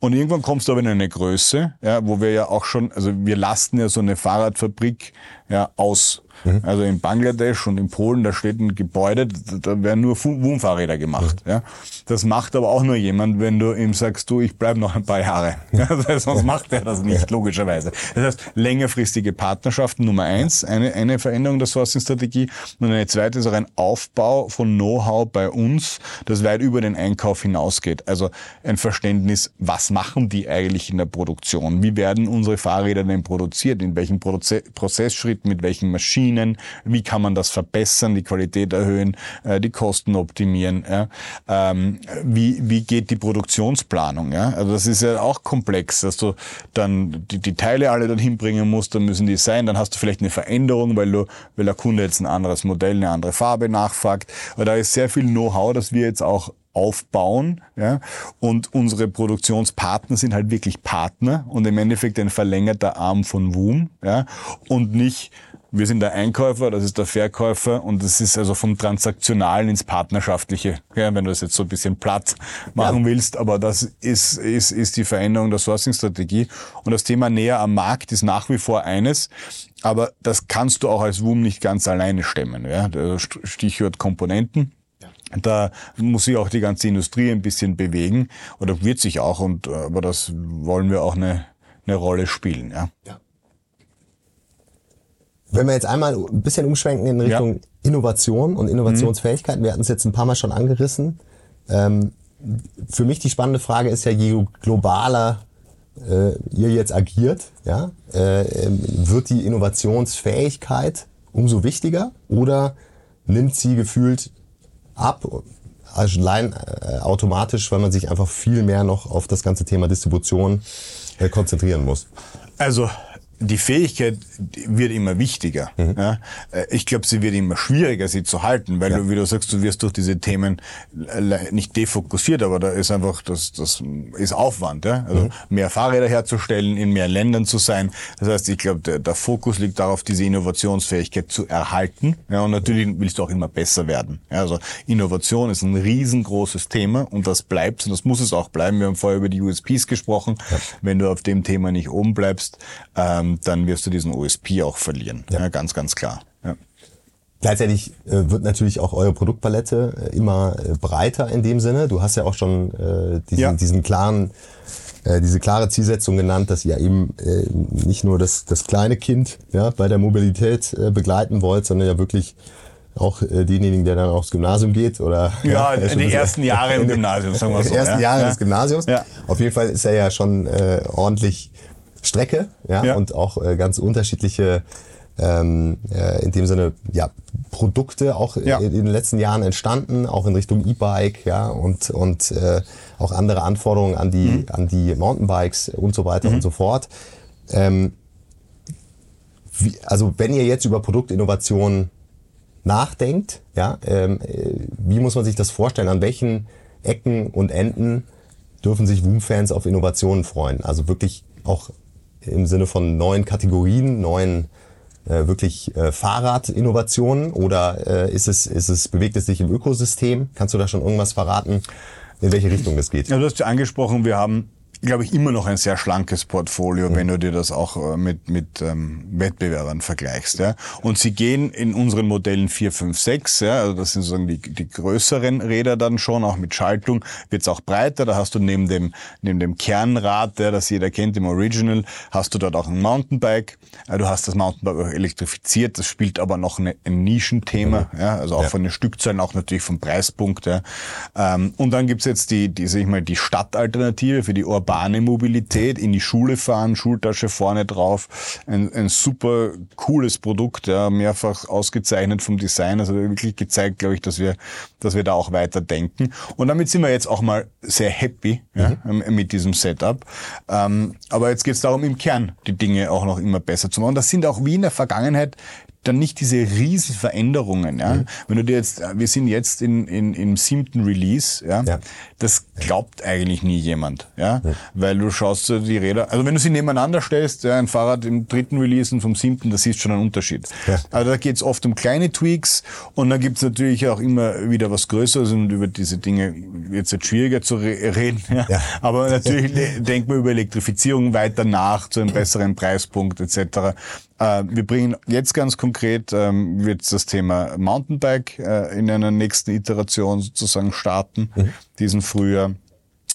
Und irgendwann kommst du aber in eine Größe, ja, wo wir ja auch schon, also wir lasten ja so eine Fahrradfabrik ja, aus Mhm. Also in Bangladesch und in Polen, da steht ein Gebäude, da werden nur Wohnfahrräder gemacht. Mhm. Ja. Das macht aber auch nur jemand, wenn du ihm sagst, du, ich bleib noch ein paar Jahre. Ja, <laughs> sonst macht er das nicht, logischerweise. Das heißt, längerfristige Partnerschaften Nummer eins, eine, eine Veränderung der Sourcing-Strategie. Und eine zweite ist auch ein Aufbau von Know-how bei uns, das weit über den Einkauf hinausgeht. Also ein Verständnis, was machen die eigentlich in der Produktion? Wie werden unsere Fahrräder denn produziert? In welchem Proze Prozessschritt, mit welchen Maschinen? Maschinen, wie kann man das verbessern, die Qualität erhöhen, äh, die Kosten optimieren, ähm, wie, wie geht die Produktionsplanung. Ja? Also das ist ja auch komplex, dass du dann die, die Teile alle dorthin bringen musst, dann müssen die sein, dann hast du vielleicht eine Veränderung, weil, du, weil der Kunde jetzt ein anderes Modell, eine andere Farbe nachfragt. Aber da ist sehr viel Know-how, das wir jetzt auch aufbauen. Ja? Und unsere Produktionspartner sind halt wirklich Partner und im Endeffekt ein verlängerter Arm von Woom. Ja? Und nicht wir sind der Einkäufer, das ist der Verkäufer und das ist also vom Transaktionalen ins Partnerschaftliche, ja, wenn du das jetzt so ein bisschen platt machen ja. willst. Aber das ist, ist, ist die Veränderung der Sourcing-Strategie. Und das Thema näher am Markt ist nach wie vor eines. Aber das kannst du auch als WUM nicht ganz alleine stemmen. Ja? Stichwort Komponenten. Da muss sich auch die ganze Industrie ein bisschen bewegen oder wird sich auch und aber das wollen wir auch eine, eine Rolle spielen. Ja. ja. Wenn wir jetzt einmal ein bisschen umschwenken in Richtung ja. Innovation und Innovationsfähigkeit, wir hatten es jetzt ein paar Mal schon angerissen. Ähm, für mich die spannende Frage ist ja, je globaler äh, ihr jetzt agiert, ja, äh, ähm, wird die Innovationsfähigkeit umso wichtiger oder nimmt sie gefühlt ab, allein äh, automatisch, weil man sich einfach viel mehr noch auf das ganze Thema Distribution äh, konzentrieren muss? Also die Fähigkeit wird immer wichtiger. Mhm. Ja. Äh, ich glaube, sie wird immer schwieriger, sie zu halten, weil ja. du, wie du sagst, du wirst durch diese Themen nicht defokussiert, aber da ist einfach, das, das ist Aufwand. Ja. Also mhm. mehr Fahrräder herzustellen, in mehr Ländern zu sein. Das heißt, ich glaube, der, der, Fokus liegt darauf, diese Innovationsfähigkeit zu erhalten. Ja, und natürlich willst du auch immer besser werden. Ja, also Innovation ist ein riesengroßes Thema und das bleibt und das muss es auch bleiben. Wir haben vorher über die USPs gesprochen. Ja. Wenn du auf dem Thema nicht oben bleibst, ähm, dann wirst du diesen OSP auch verlieren. Ja, ja ganz, ganz klar. Ja. Gleichzeitig äh, wird natürlich auch eure Produktpalette äh, immer äh, breiter in dem Sinne. Du hast ja auch schon äh, diesen, ja. diesen klaren, äh, diese klare Zielsetzung genannt, dass ihr eben äh, nicht nur das, das kleine Kind ja, bei der Mobilität äh, begleiten wollt, sondern ja wirklich auch äh, denjenigen, der dann aufs Gymnasium geht oder ja, ja die ersten Jahre im <laughs> Gymnasium, sagen wir so. Die ersten ja. Jahre ja. des Gymnasiums. Ja. Auf jeden Fall ist er ja schon äh, ordentlich Strecke ja, ja. und auch äh, ganz unterschiedliche ähm, äh, in dem Sinne ja Produkte auch ja. in, den letzten Jahren entstanden, auch in Richtung E-Bike, ja und und äh, auch andere Anforderungen an die mhm. an die Mountainbikes und so weiter mhm. und so fort. Ähm, wie, also wenn ihr jetzt über Produktinnovation nachdenkt, ja, ähm, äh, wie muss man sich das vorstellen? An welchen Ecken und Enden dürfen sich Woom-Fans auf Innovationen freuen? Also wirklich auch im Sinne von neuen Kategorien, neuen äh, wirklich äh, Fahrradinnovationen oder äh, ist es, ist es, bewegt es sich im Ökosystem? Kannst du da schon irgendwas verraten, in welche Richtung das geht? Ja, du hast ja angesprochen, wir haben glaube ich, immer noch ein sehr schlankes Portfolio, mhm. wenn du dir das auch äh, mit, mit ähm, Wettbewerbern vergleichst. Ja. Und sie gehen in unseren Modellen 4, 5, 6, ja, also das sind sozusagen die, die größeren Räder dann schon, auch mit Schaltung, wird's auch breiter. Da hast du neben dem, neben dem Kernrad, der das jeder kennt, im Original, hast du dort auch ein Mountainbike. Äh, du hast das Mountainbike auch elektrifiziert, das spielt aber noch eine, ein Nischenthema, mhm. ja, also auch ja. von den Stückzahlen, auch natürlich vom Preispunkt. Ja. Ähm, und dann gibt's jetzt die, die, sag ich mal, die Stadtalternative für die urbane Mobilität, in die Schule fahren, Schultasche vorne drauf. Ein, ein super cooles Produkt, ja, mehrfach ausgezeichnet vom Design. Also wirklich gezeigt, glaube ich, dass wir, dass wir da auch weiter denken. Und damit sind wir jetzt auch mal sehr happy ja, mhm. mit diesem Setup. Ähm, aber jetzt geht es darum, im Kern die Dinge auch noch immer besser zu machen. Das sind auch wie in der Vergangenheit dann nicht diese riesen Veränderungen. Ja? Mhm. Wenn du dir jetzt, wir sind jetzt in, in, im siebten Release, ja? ja. das glaubt eigentlich nie jemand, ja, mhm. weil du schaust die Räder, also wenn du sie nebeneinander stellst, ja, ein Fahrrad im dritten Release und vom siebten, da siehst du schon einen Unterschied. Ja. Also da geht's oft um kleine Tweaks und dann gibt's natürlich auch immer wieder was Größeres und über diese Dinge wird jetzt schwieriger zu re reden, ja? ja. aber natürlich <laughs> denkt man über Elektrifizierung weiter nach zu einem besseren Preispunkt etc. Äh, wir bringen jetzt ganz konkret, ähm, wird das Thema Mountainbike äh, in einer nächsten Iteration sozusagen starten, mhm. diesen Frühjahr.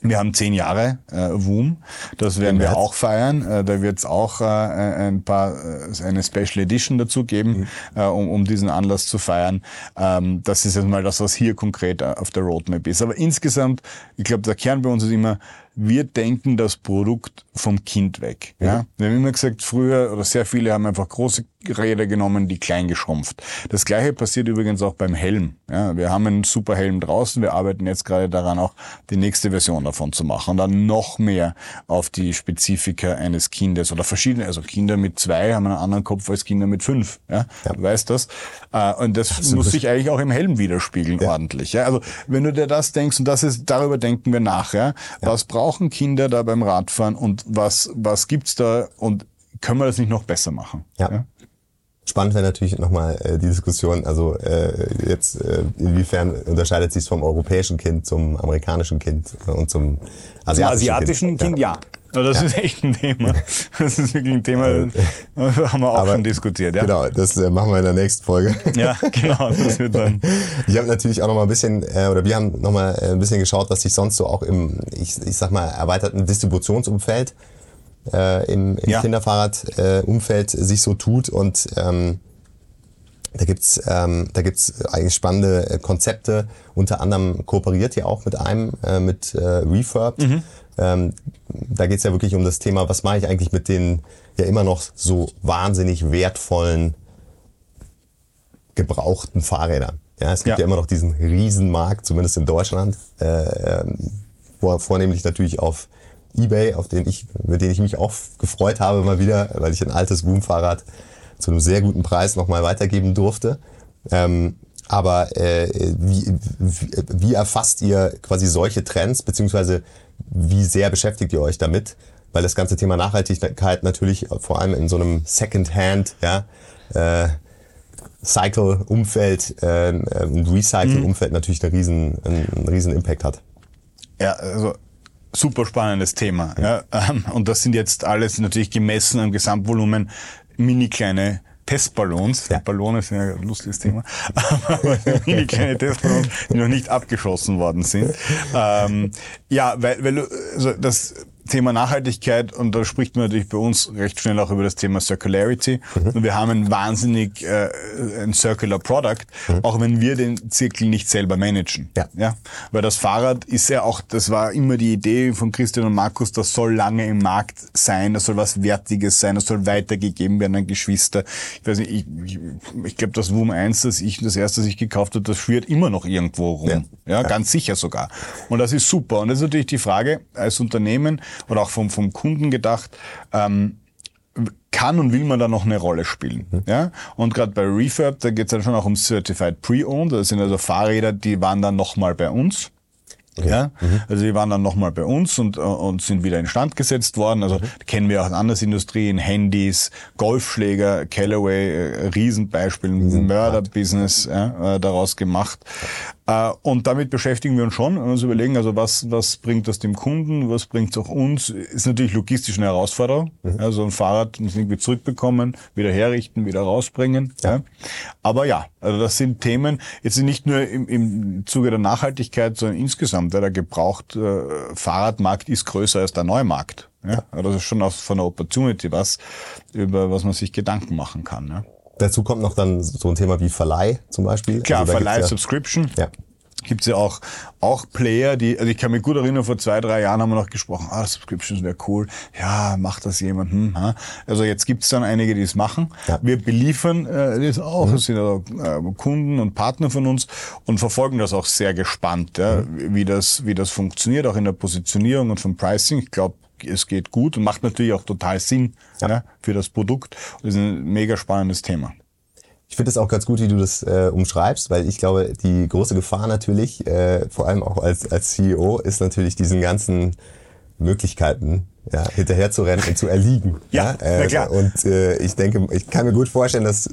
Wir haben zehn Jahre äh, WOOM, das werden wir auch feiern. Äh, da wird es auch äh, ein paar äh, eine Special Edition dazu geben, mhm. äh, um, um diesen Anlass zu feiern. Ähm, das ist jetzt mal das, was hier konkret äh, auf der Roadmap ist. Aber insgesamt, ich glaube, der Kern bei uns ist immer, wir denken das Produkt vom Kind weg. Ja? Wir haben immer gesagt, früher oder sehr viele haben einfach große Räder genommen, die klein geschrumpft. Das gleiche passiert übrigens auch beim Helm. Ja? Wir haben einen super Helm draußen, wir arbeiten jetzt gerade daran, auch die nächste Version davon zu machen und dann noch mehr auf die Spezifika eines Kindes oder verschiedene, also Kinder mit zwei haben einen anderen Kopf als Kinder mit fünf. Ja? ja. Du weißt das. Äh, und das also muss sich eigentlich auch im Helm widerspiegeln, ja. ordentlich. Ja? Also wenn du dir das denkst, und das ist, darüber denken wir nach, ja? was brauchen Kinder da beim Radfahren und was, was gibt's da und können wir das nicht noch besser machen? Ja. ja? Spannend wäre natürlich nochmal äh, die Diskussion, also äh, jetzt äh, inwiefern unterscheidet sich vom europäischen Kind zum amerikanischen Kind und zum asiatischen, zum asiatischen Kind? kind ja. ja. Das ja. ist echt ein Thema. Das ist wirklich ein Thema, das haben wir auch Aber, schon diskutiert. Ja? Genau, das äh, machen wir in der nächsten Folge. Ja, genau. Das wird dann. Ich habe natürlich auch noch mal ein bisschen, äh, oder wir haben noch mal äh, ein bisschen geschaut, was sich sonst so auch im, ich, ich sag mal, erweiterten Distributionsumfeld äh, im, im ja. Kinderfahrradumfeld äh, sich so tut. Und ähm, da gibt's ähm, da gibt's eigentlich spannende äh, Konzepte. Unter anderem kooperiert ihr auch mit einem, äh, mit äh, Refurb. Mhm. Ähm, da geht's ja wirklich um das Thema, was mache ich eigentlich mit den ja immer noch so wahnsinnig wertvollen gebrauchten Fahrrädern. Ja, es gibt ja, ja immer noch diesen Riesenmarkt, zumindest in Deutschland, äh, ähm, wo vornehmlich natürlich auf eBay, auf den ich, mit dem ich mich auch gefreut habe mal wieder, weil ich ein altes Boom-Fahrrad zu einem sehr guten Preis nochmal weitergeben durfte. Ähm, aber äh, wie, wie, wie erfasst ihr quasi solche Trends, beziehungsweise wie sehr beschäftigt ihr euch damit? Weil das ganze Thema Nachhaltigkeit natürlich vor allem in so einem Second-Hand, ja, äh, Cycle-Umfeld, äh, Recycle-Umfeld mhm. natürlich einen riesen, einen riesen Impact hat. Ja, also super spannendes Thema. Ja. Ähm, und das sind jetzt alles natürlich gemessen am Gesamtvolumen mini kleine Testballons. Ja. Ballone sind ja ein lustiges Thema. Aber mini kleine Testballons, die noch nicht abgeschossen worden sind. Ähm, ja, weil, weil also das Thema Nachhaltigkeit und da spricht man natürlich bei uns recht schnell auch über das Thema Circularity. Mhm. Und wir haben ein wahnsinnig äh, ein Circular Product, mhm. auch wenn wir den Zirkel nicht selber managen. Ja. ja. Weil das Fahrrad ist ja auch, das war immer die Idee von Christian und Markus, das soll lange im Markt sein, das soll was Wertiges sein, das soll weitergegeben werden an Geschwister. Ich weiß nicht, ich, ich, ich glaube, das Woom 1, das ich, das erste, das ich gekauft habe, das schwirrt immer noch irgendwo rum. Ja. ja, ganz sicher sogar. Und das ist super. Und das ist natürlich die Frage als Unternehmen, oder auch vom, vom Kunden gedacht, ähm, kann und will man da noch eine Rolle spielen. Mhm. Ja? Und gerade bei Refurb, da geht es dann schon auch um Certified Pre-Owned. Das sind also Fahrräder, die waren dann nochmal bei uns. Okay. Ja, mhm. also die waren dann nochmal bei uns und, und sind wieder instand gesetzt worden. Also mhm. kennen wir auch in anderen Industrien, Handys, Golfschläger, Callaway, äh, Riesenbeispiel, Mörderbusiness ja, äh, daraus gemacht. Äh, und damit beschäftigen wir uns schon, wenn wir uns überlegen, also was, was bringt das dem Kunden, was bringt es auch uns, ist natürlich logistisch eine Herausforderung. Mhm. Also ein Fahrrad muss irgendwie zurückbekommen, wieder herrichten, wieder rausbringen. Ja. ja. Aber ja, also das sind Themen, jetzt nicht nur im, im Zuge der Nachhaltigkeit, sondern insgesamt. Ja, der gebraucht äh, Fahrradmarkt ist größer als der Neumarkt. Ja. ja. Das ist schon auch von der Opportunity was, über was man sich Gedanken machen kann. Ja. Dazu kommt noch dann so ein Thema wie Verleih zum Beispiel. Klar, also Verleih, ja, Subscription. Ja. Gibt's ja auch, auch Player, die, also ich kann mich gut erinnern, vor zwei, drei Jahren haben wir noch gesprochen, ah, Subscriptions wäre cool. Ja, macht das jemand? Hm, ha? Also jetzt gibt's dann einige, die es machen. Ja. Wir beliefern äh, das auch. Mhm. Das sind also, äh, Kunden und Partner von uns und verfolgen das auch sehr gespannt, ja, mhm. wie, das, wie das funktioniert, auch in der Positionierung und vom Pricing. Ich glaube, es geht gut und macht natürlich auch total Sinn ja. ja für das Produkt. Das ist ein mega spannendes Thema. Ich finde es auch ganz gut, wie du das äh, umschreibst, weil ich glaube, die große Gefahr natürlich, äh, vor allem auch als, als CEO, ist natürlich diesen ganzen Möglichkeiten ja, hinterher zu rennen und zu erliegen. <laughs> ja, ja? Äh, klar. Und äh, ich denke, ich kann mir gut vorstellen, dass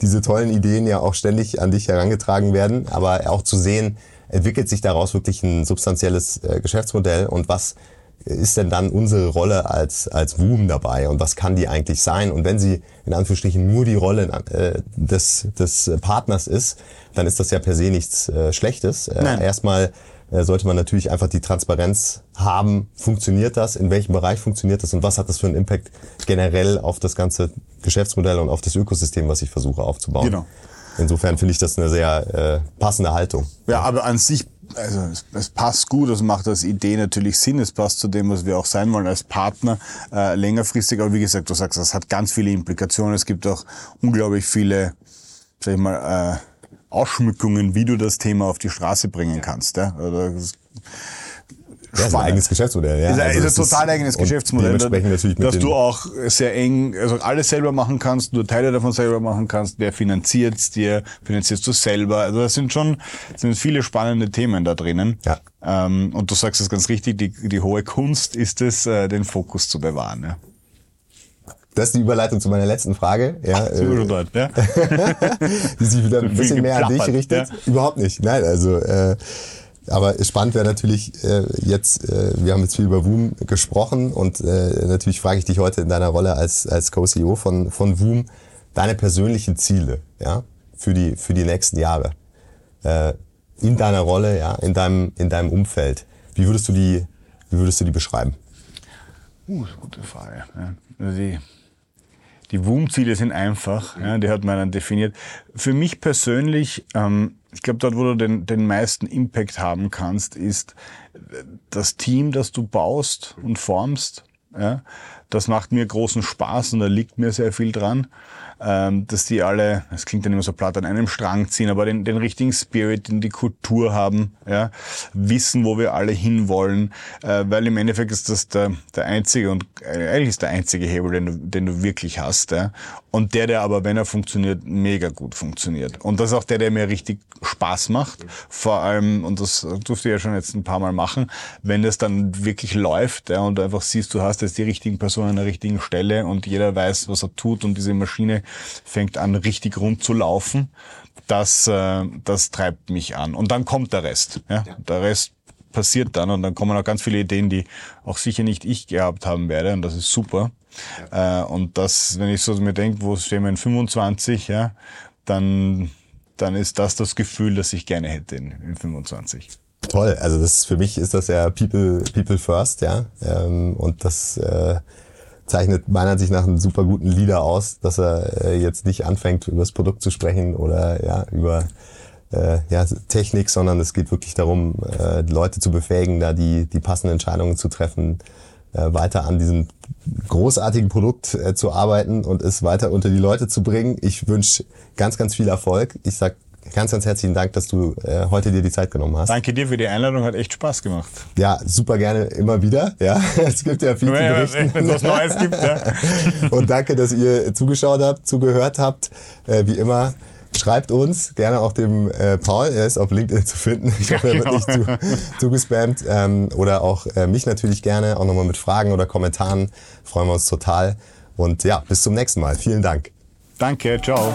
diese tollen Ideen ja auch ständig an dich herangetragen werden, aber auch zu sehen, entwickelt sich daraus wirklich ein substanzielles äh, Geschäftsmodell und was ist denn dann unsere Rolle als, als WUM dabei und was kann die eigentlich sein? Und wenn sie in Anführungsstrichen nur die Rolle äh, des, des Partners ist, dann ist das ja per se nichts äh, Schlechtes. Äh, erstmal äh, sollte man natürlich einfach die Transparenz haben, funktioniert das, in welchem Bereich funktioniert das und was hat das für einen Impact generell auf das ganze Geschäftsmodell und auf das Ökosystem, was ich versuche aufzubauen. Genau. Insofern finde ich das eine sehr äh, passende Haltung. Ja, aber an sich also es, es, passt gut, das macht als Idee natürlich Sinn, es passt zu dem, was wir auch sein wollen als Partner äh, längerfristig, aber wie gesagt, du sagst, das hat ganz viele Implikationen, es gibt auch unglaublich viele, sag ich mal, äh, Ausschmückungen, wie du das Thema auf die Straße bringen kannst. Ja? Oder, ja, ist ein eigenes Geschäftsmodell. Ja. Ist, ein, also ist ein total eigenes Geschäftsmodell, dass du auch sehr eng, also alles selber machen kannst, nur Teile davon selber machen kannst. Wer finanziert es dir? Finanzierst du selber? Also das sind schon das sind viele spannende Themen da drinnen. Ja. Ähm, und du sagst es ganz richtig, die, die hohe Kunst ist es, äh, den Fokus zu bewahren. Ja. Das ist die Überleitung zu meiner letzten Frage. Ja, Ach, äh, dort, ja. <laughs> die sich wieder ein bisschen mehr an dich richtet. Ja. Überhaupt nicht. Nein, also äh, aber spannend wäre natürlich äh, jetzt, äh, wir haben jetzt viel über Woom gesprochen und äh, natürlich frage ich dich heute in deiner Rolle als, als Co-CEO von, von Woom, deine persönlichen Ziele ja, für, die, für die nächsten Jahre. Äh, in deiner Rolle, ja, in deinem, in deinem Umfeld. Wie würdest du die, wie würdest du die beschreiben? Uh, gute Frage. Ja. Also die, die WUM-Ziele sind einfach, ja, die hat man dann definiert. Für mich persönlich ähm, ich glaube, dort, wo du den, den meisten Impact haben kannst, ist das Team, das du baust und formst. Ja, das macht mir großen Spaß und da liegt mir sehr viel dran dass die alle, es klingt dann immer so platt, an einem Strang ziehen, aber den, den richtigen Spirit, in die Kultur haben, ja, wissen, wo wir alle hinwollen, äh, weil im Endeffekt ist das der, der einzige und äh, eigentlich ist der einzige Hebel, den du, den du wirklich hast, ja, und der, der aber, wenn er funktioniert, mega gut funktioniert. Und das ist auch der, der mir richtig Spaß macht, vor allem, und das durfte ich ja schon jetzt ein paar Mal machen, wenn das dann wirklich läuft, ja, und du einfach siehst, du hast jetzt die richtigen Personen an der richtigen Stelle und jeder weiß, was er tut und diese Maschine fängt an richtig rund zu laufen. Das, äh, das treibt mich an. Und dann kommt der Rest. Ja? ja. Der Rest passiert dann und dann kommen auch ganz viele Ideen, die auch sicher nicht ich gehabt haben werde und das ist super. Ja. Äh, und das, wenn ich so mir denke, wo stehen wir in 25, ja, dann, dann ist das das Gefühl, das ich gerne hätte in, in 25. Toll, also das für mich ist das ja People People First, ja, ähm, und das äh, zeichnet meiner Ansicht nach einen super guten Leader aus, dass er äh, jetzt nicht anfängt, über das Produkt zu sprechen oder ja, über äh, ja, Technik, sondern es geht wirklich darum, äh, Leute zu befähigen, da die, die passenden Entscheidungen zu treffen, äh, weiter an diesem großartigen Produkt äh, zu arbeiten und es weiter unter die Leute zu bringen. Ich wünsche ganz, ganz viel Erfolg. Ich sag ganz, ganz herzlichen Dank, dass du äh, heute dir die Zeit genommen hast. Danke dir für die Einladung, hat echt Spaß gemacht. Ja, super gerne immer wieder. Ja, <laughs> es gibt ja viel zu berichten. Wenn es was Neues gibt, ja. <laughs> Und danke, dass ihr zugeschaut habt, zugehört habt. Äh, wie immer, schreibt uns, gerne auch dem äh, Paul, er ist auf LinkedIn zu finden. Ich hoffe, er wird nicht zu, <laughs> zugespammt. Ähm, oder auch äh, mich natürlich gerne, auch nochmal mit Fragen oder Kommentaren. Freuen wir uns total. Und ja, bis zum nächsten Mal. Vielen Dank. Danke, ciao.